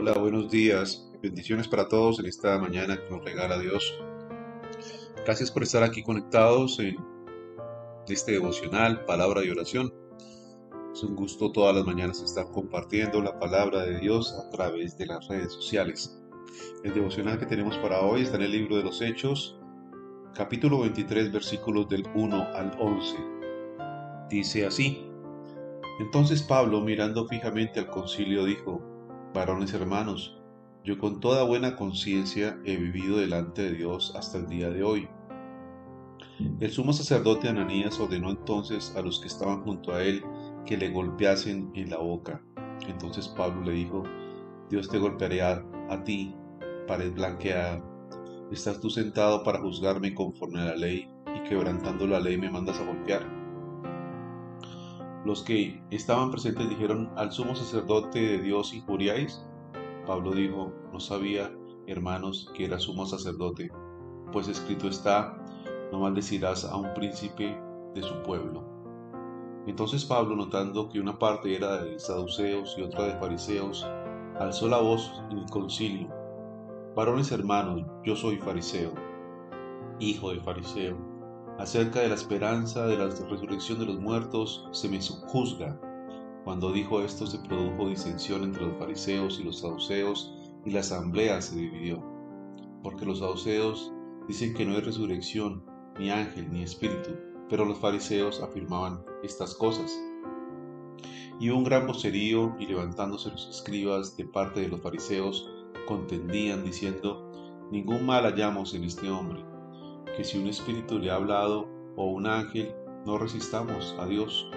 Hola, buenos días. Bendiciones para todos en esta mañana que nos regala Dios. Gracias por estar aquí conectados en este devocional, palabra y oración. Es un gusto todas las mañanas estar compartiendo la palabra de Dios a través de las redes sociales. El devocional que tenemos para hoy está en el libro de los Hechos, capítulo 23, versículos del 1 al 11. Dice así. Entonces Pablo, mirando fijamente al concilio, dijo, Varones hermanos, yo con toda buena conciencia he vivido delante de Dios hasta el día de hoy. El sumo sacerdote Ananías ordenó entonces a los que estaban junto a él que le golpeasen en la boca. Entonces Pablo le dijo, Dios te golpeará a, ti, pared blanqueada. Estás tú sentado para juzgarme conforme a la ley y quebrantando la ley me mandas a golpear. Los que estaban presentes dijeron, al sumo sacerdote de Dios injuriáis. Pablo dijo, no sabía, hermanos, que era sumo sacerdote, pues escrito está, no maldecirás a un príncipe de su pueblo. Entonces Pablo, notando que una parte era de saduceos y otra de fariseos, alzó la voz en el concilio. Varones hermanos, yo soy fariseo, hijo de fariseo acerca de la esperanza de la resurrección de los muertos se me juzga. Cuando dijo esto se produjo disensión entre los fariseos y los saduceos y la asamblea se dividió. Porque los saduceos dicen que no hay resurrección, ni ángel, ni espíritu, pero los fariseos afirmaban estas cosas. Y un gran vocerío y levantándose los escribas de parte de los fariseos contendían diciendo, ningún mal hallamos en este hombre que si un espíritu le ha hablado o un ángel, no resistamos a Dios.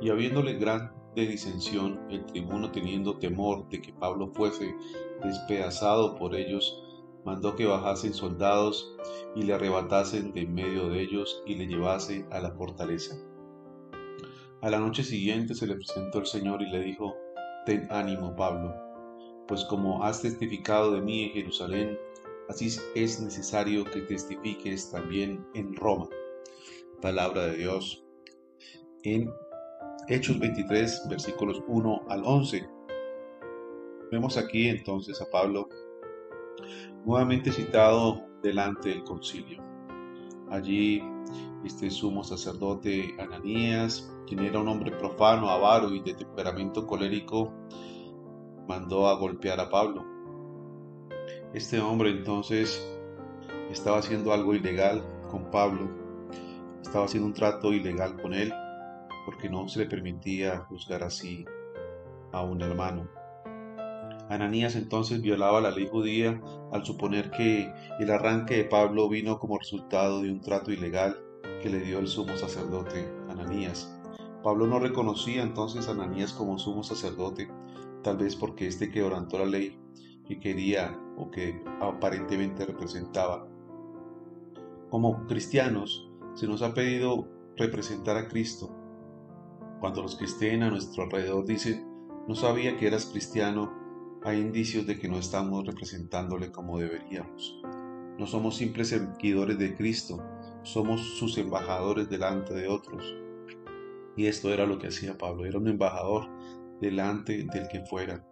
Y habiéndole grande disensión, el tribuno teniendo temor de que Pablo fuese despedazado por ellos, mandó que bajasen soldados y le arrebatasen de en medio de ellos y le llevase a la fortaleza. A la noche siguiente se le presentó el Señor y le dijo, Ten ánimo, Pablo, pues como has testificado de mí en Jerusalén, Así es necesario que testifiques también en Roma. Palabra de Dios. En Hechos 23, versículos 1 al 11. Vemos aquí entonces a Pablo nuevamente citado delante del concilio. Allí este sumo sacerdote Ananías, quien era un hombre profano, avaro y de temperamento colérico, mandó a golpear a Pablo este hombre entonces estaba haciendo algo ilegal con Pablo, estaba haciendo un trato ilegal con él, porque no se le permitía juzgar así a un hermano. Ananías entonces violaba la ley judía al suponer que el arranque de Pablo vino como resultado de un trato ilegal que le dio el sumo sacerdote Ananías. Pablo no reconocía entonces a Ananías como sumo sacerdote, tal vez porque éste quebrantó la ley que quería o que aparentemente representaba. Como cristianos se nos ha pedido representar a Cristo. Cuando los que estén a nuestro alrededor dicen, no sabía que eras cristiano, hay indicios de que no estamos representándole como deberíamos. No somos simples seguidores de Cristo, somos sus embajadores delante de otros. Y esto era lo que hacía Pablo, era un embajador delante del que fuera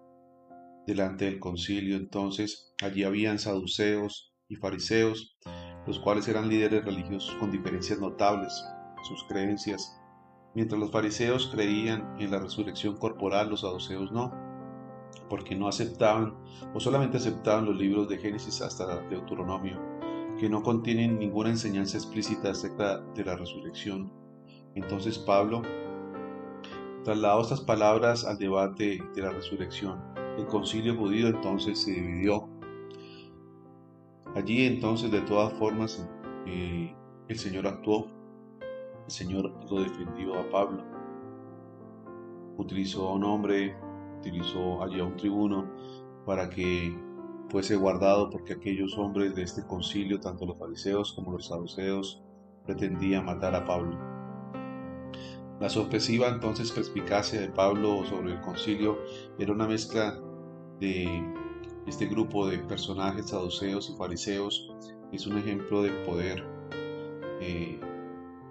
delante del concilio. Entonces allí habían saduceos y fariseos, los cuales eran líderes religiosos con diferencias notables, sus creencias. Mientras los fariseos creían en la resurrección corporal, los saduceos no, porque no aceptaban o solamente aceptaban los libros de Génesis hasta Deuteronomio, que no contienen ninguna enseñanza explícita acerca de la resurrección. Entonces Pablo trasladó estas palabras al debate de la resurrección el concilio judío entonces se dividió. Allí entonces de todas formas eh, el Señor actuó, el Señor lo defendió a Pablo, utilizó a un hombre, utilizó allí a un tribuno para que fuese guardado porque aquellos hombres de este concilio, tanto los fariseos como los saduceos, pretendían matar a Pablo. La sorpresiva entonces perspicacia de Pablo sobre el concilio era una mezcla de este grupo de personajes saduceos y fariseos. Es un ejemplo del poder eh,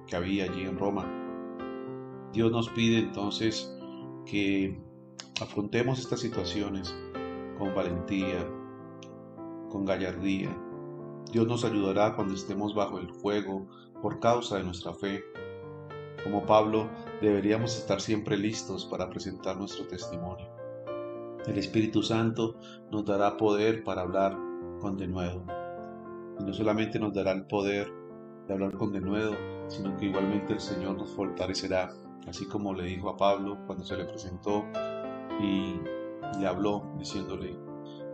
que había allí en Roma. Dios nos pide entonces que Afrontemos estas situaciones con valentía, con gallardía. Dios nos ayudará cuando estemos bajo el fuego por causa de nuestra fe. Como Pablo, deberíamos estar siempre listos para presentar nuestro testimonio. El Espíritu Santo nos dará poder para hablar con denuedo. Y no solamente nos dará el poder de hablar con denuedo, sino que igualmente el Señor nos fortalecerá, así como le dijo a Pablo cuando se le presentó y le habló diciéndole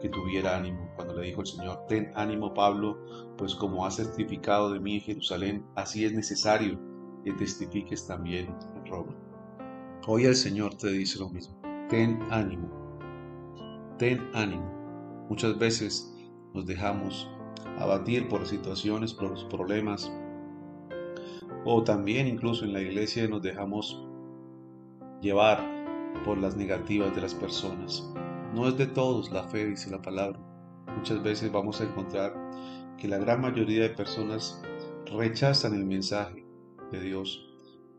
que tuviera ánimo. Cuando le dijo el Señor, ten ánimo Pablo, pues como has certificado de mí en Jerusalén, así es necesario que testifiques también en Roma. Hoy el Señor te dice lo mismo, ten ánimo, ten ánimo. Muchas veces nos dejamos abatir por situaciones, por los problemas, o también incluso en la iglesia nos dejamos llevar por las negativas de las personas. No es de todos la fe, dice la palabra. Muchas veces vamos a encontrar que la gran mayoría de personas rechazan el mensaje de Dios.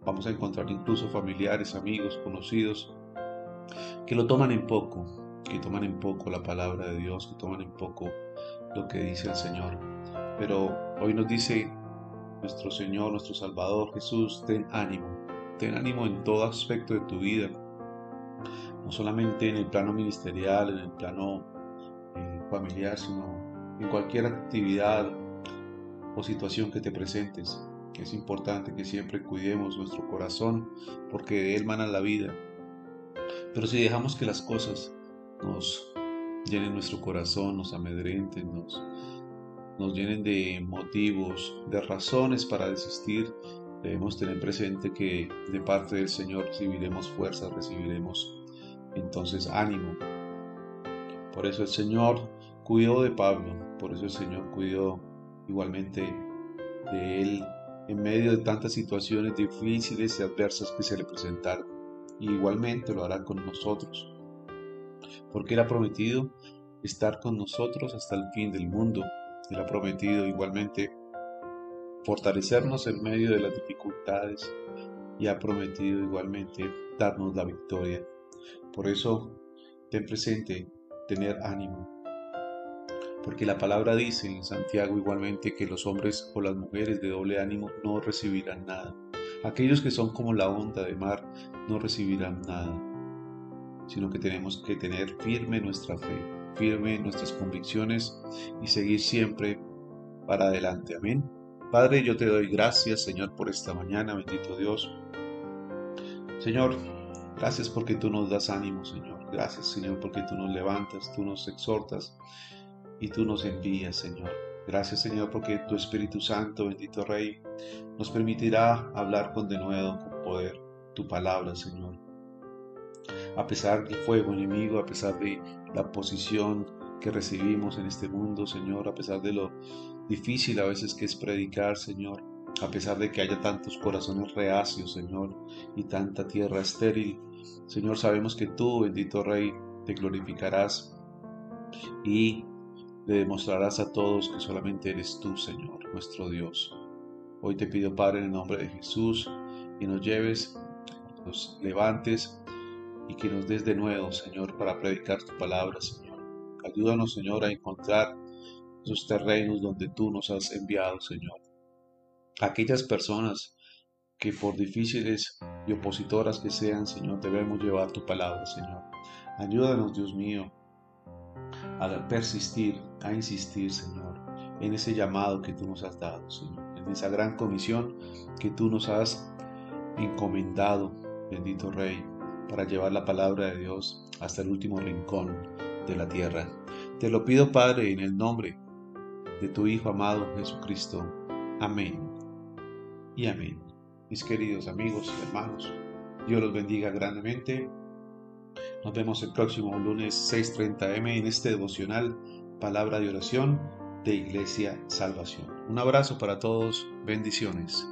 Vamos a encontrar incluso familiares, amigos, conocidos, que lo toman en poco, que toman en poco la palabra de Dios, que toman en poco lo que dice el Señor. Pero hoy nos dice nuestro Señor, nuestro Salvador Jesús, ten ánimo, ten ánimo en todo aspecto de tu vida, no solamente en el plano ministerial, en el plano eh, familiar, sino en cualquier actividad o situación que te presentes. Es importante que siempre cuidemos nuestro corazón porque de él mana la vida. Pero si dejamos que las cosas nos llenen nuestro corazón, nos amedrenten, nos, nos llenen de motivos, de razones para desistir, debemos tener presente que de parte del Señor recibiremos fuerza, recibiremos entonces ánimo. Por eso el Señor cuidó de Pablo, por eso el Señor cuidó igualmente de él en medio de tantas situaciones difíciles y adversas que se le presentaron. Y igualmente lo hará con nosotros, porque Él ha prometido estar con nosotros hasta el fin del mundo. Él ha prometido igualmente fortalecernos en medio de las dificultades y ha prometido igualmente darnos la victoria. Por eso, ten presente tener ánimo. Porque la palabra dice en Santiago igualmente que los hombres o las mujeres de doble ánimo no recibirán nada. Aquellos que son como la onda de mar no recibirán nada, sino que tenemos que tener firme nuestra fe, firme nuestras convicciones y seguir siempre para adelante. Amén. Padre, yo te doy gracias, Señor, por esta mañana, bendito Dios. Señor, Gracias porque tú nos das ánimo, Señor. Gracias, Señor, porque tú nos levantas, tú nos exhortas y tú nos envías, Señor. Gracias, Señor, porque tu Espíritu Santo, bendito Rey, nos permitirá hablar con denuedo, con poder, tu palabra, Señor. A pesar del fuego enemigo, a pesar de la posición que recibimos en este mundo, Señor, a pesar de lo difícil a veces que es predicar, Señor, a pesar de que haya tantos corazones reacios, Señor, y tanta tierra estéril, Señor, sabemos que tú, bendito Rey, te glorificarás y le demostrarás a todos que solamente eres tú, Señor, nuestro Dios. Hoy te pido, Padre, en el nombre de Jesús, que nos lleves, nos levantes y que nos des de nuevo, Señor, para predicar tu palabra, Señor. Ayúdanos, Señor, a encontrar esos terrenos donde tú nos has enviado, Señor. Aquellas personas que por difíciles y opositoras que sean, Señor, debemos llevar tu palabra, Señor. Ayúdanos, Dios mío, a persistir, a insistir, Señor, en ese llamado que tú nos has dado, Señor, en esa gran comisión que tú nos has encomendado, bendito Rey, para llevar la palabra de Dios hasta el último rincón de la tierra. Te lo pido, Padre, en el nombre de tu Hijo amado Jesucristo. Amén y amén mis queridos amigos y hermanos. Dios los bendiga grandemente. Nos vemos el próximo lunes 6.30 m en este devocional Palabra de Oración de Iglesia Salvación. Un abrazo para todos. Bendiciones.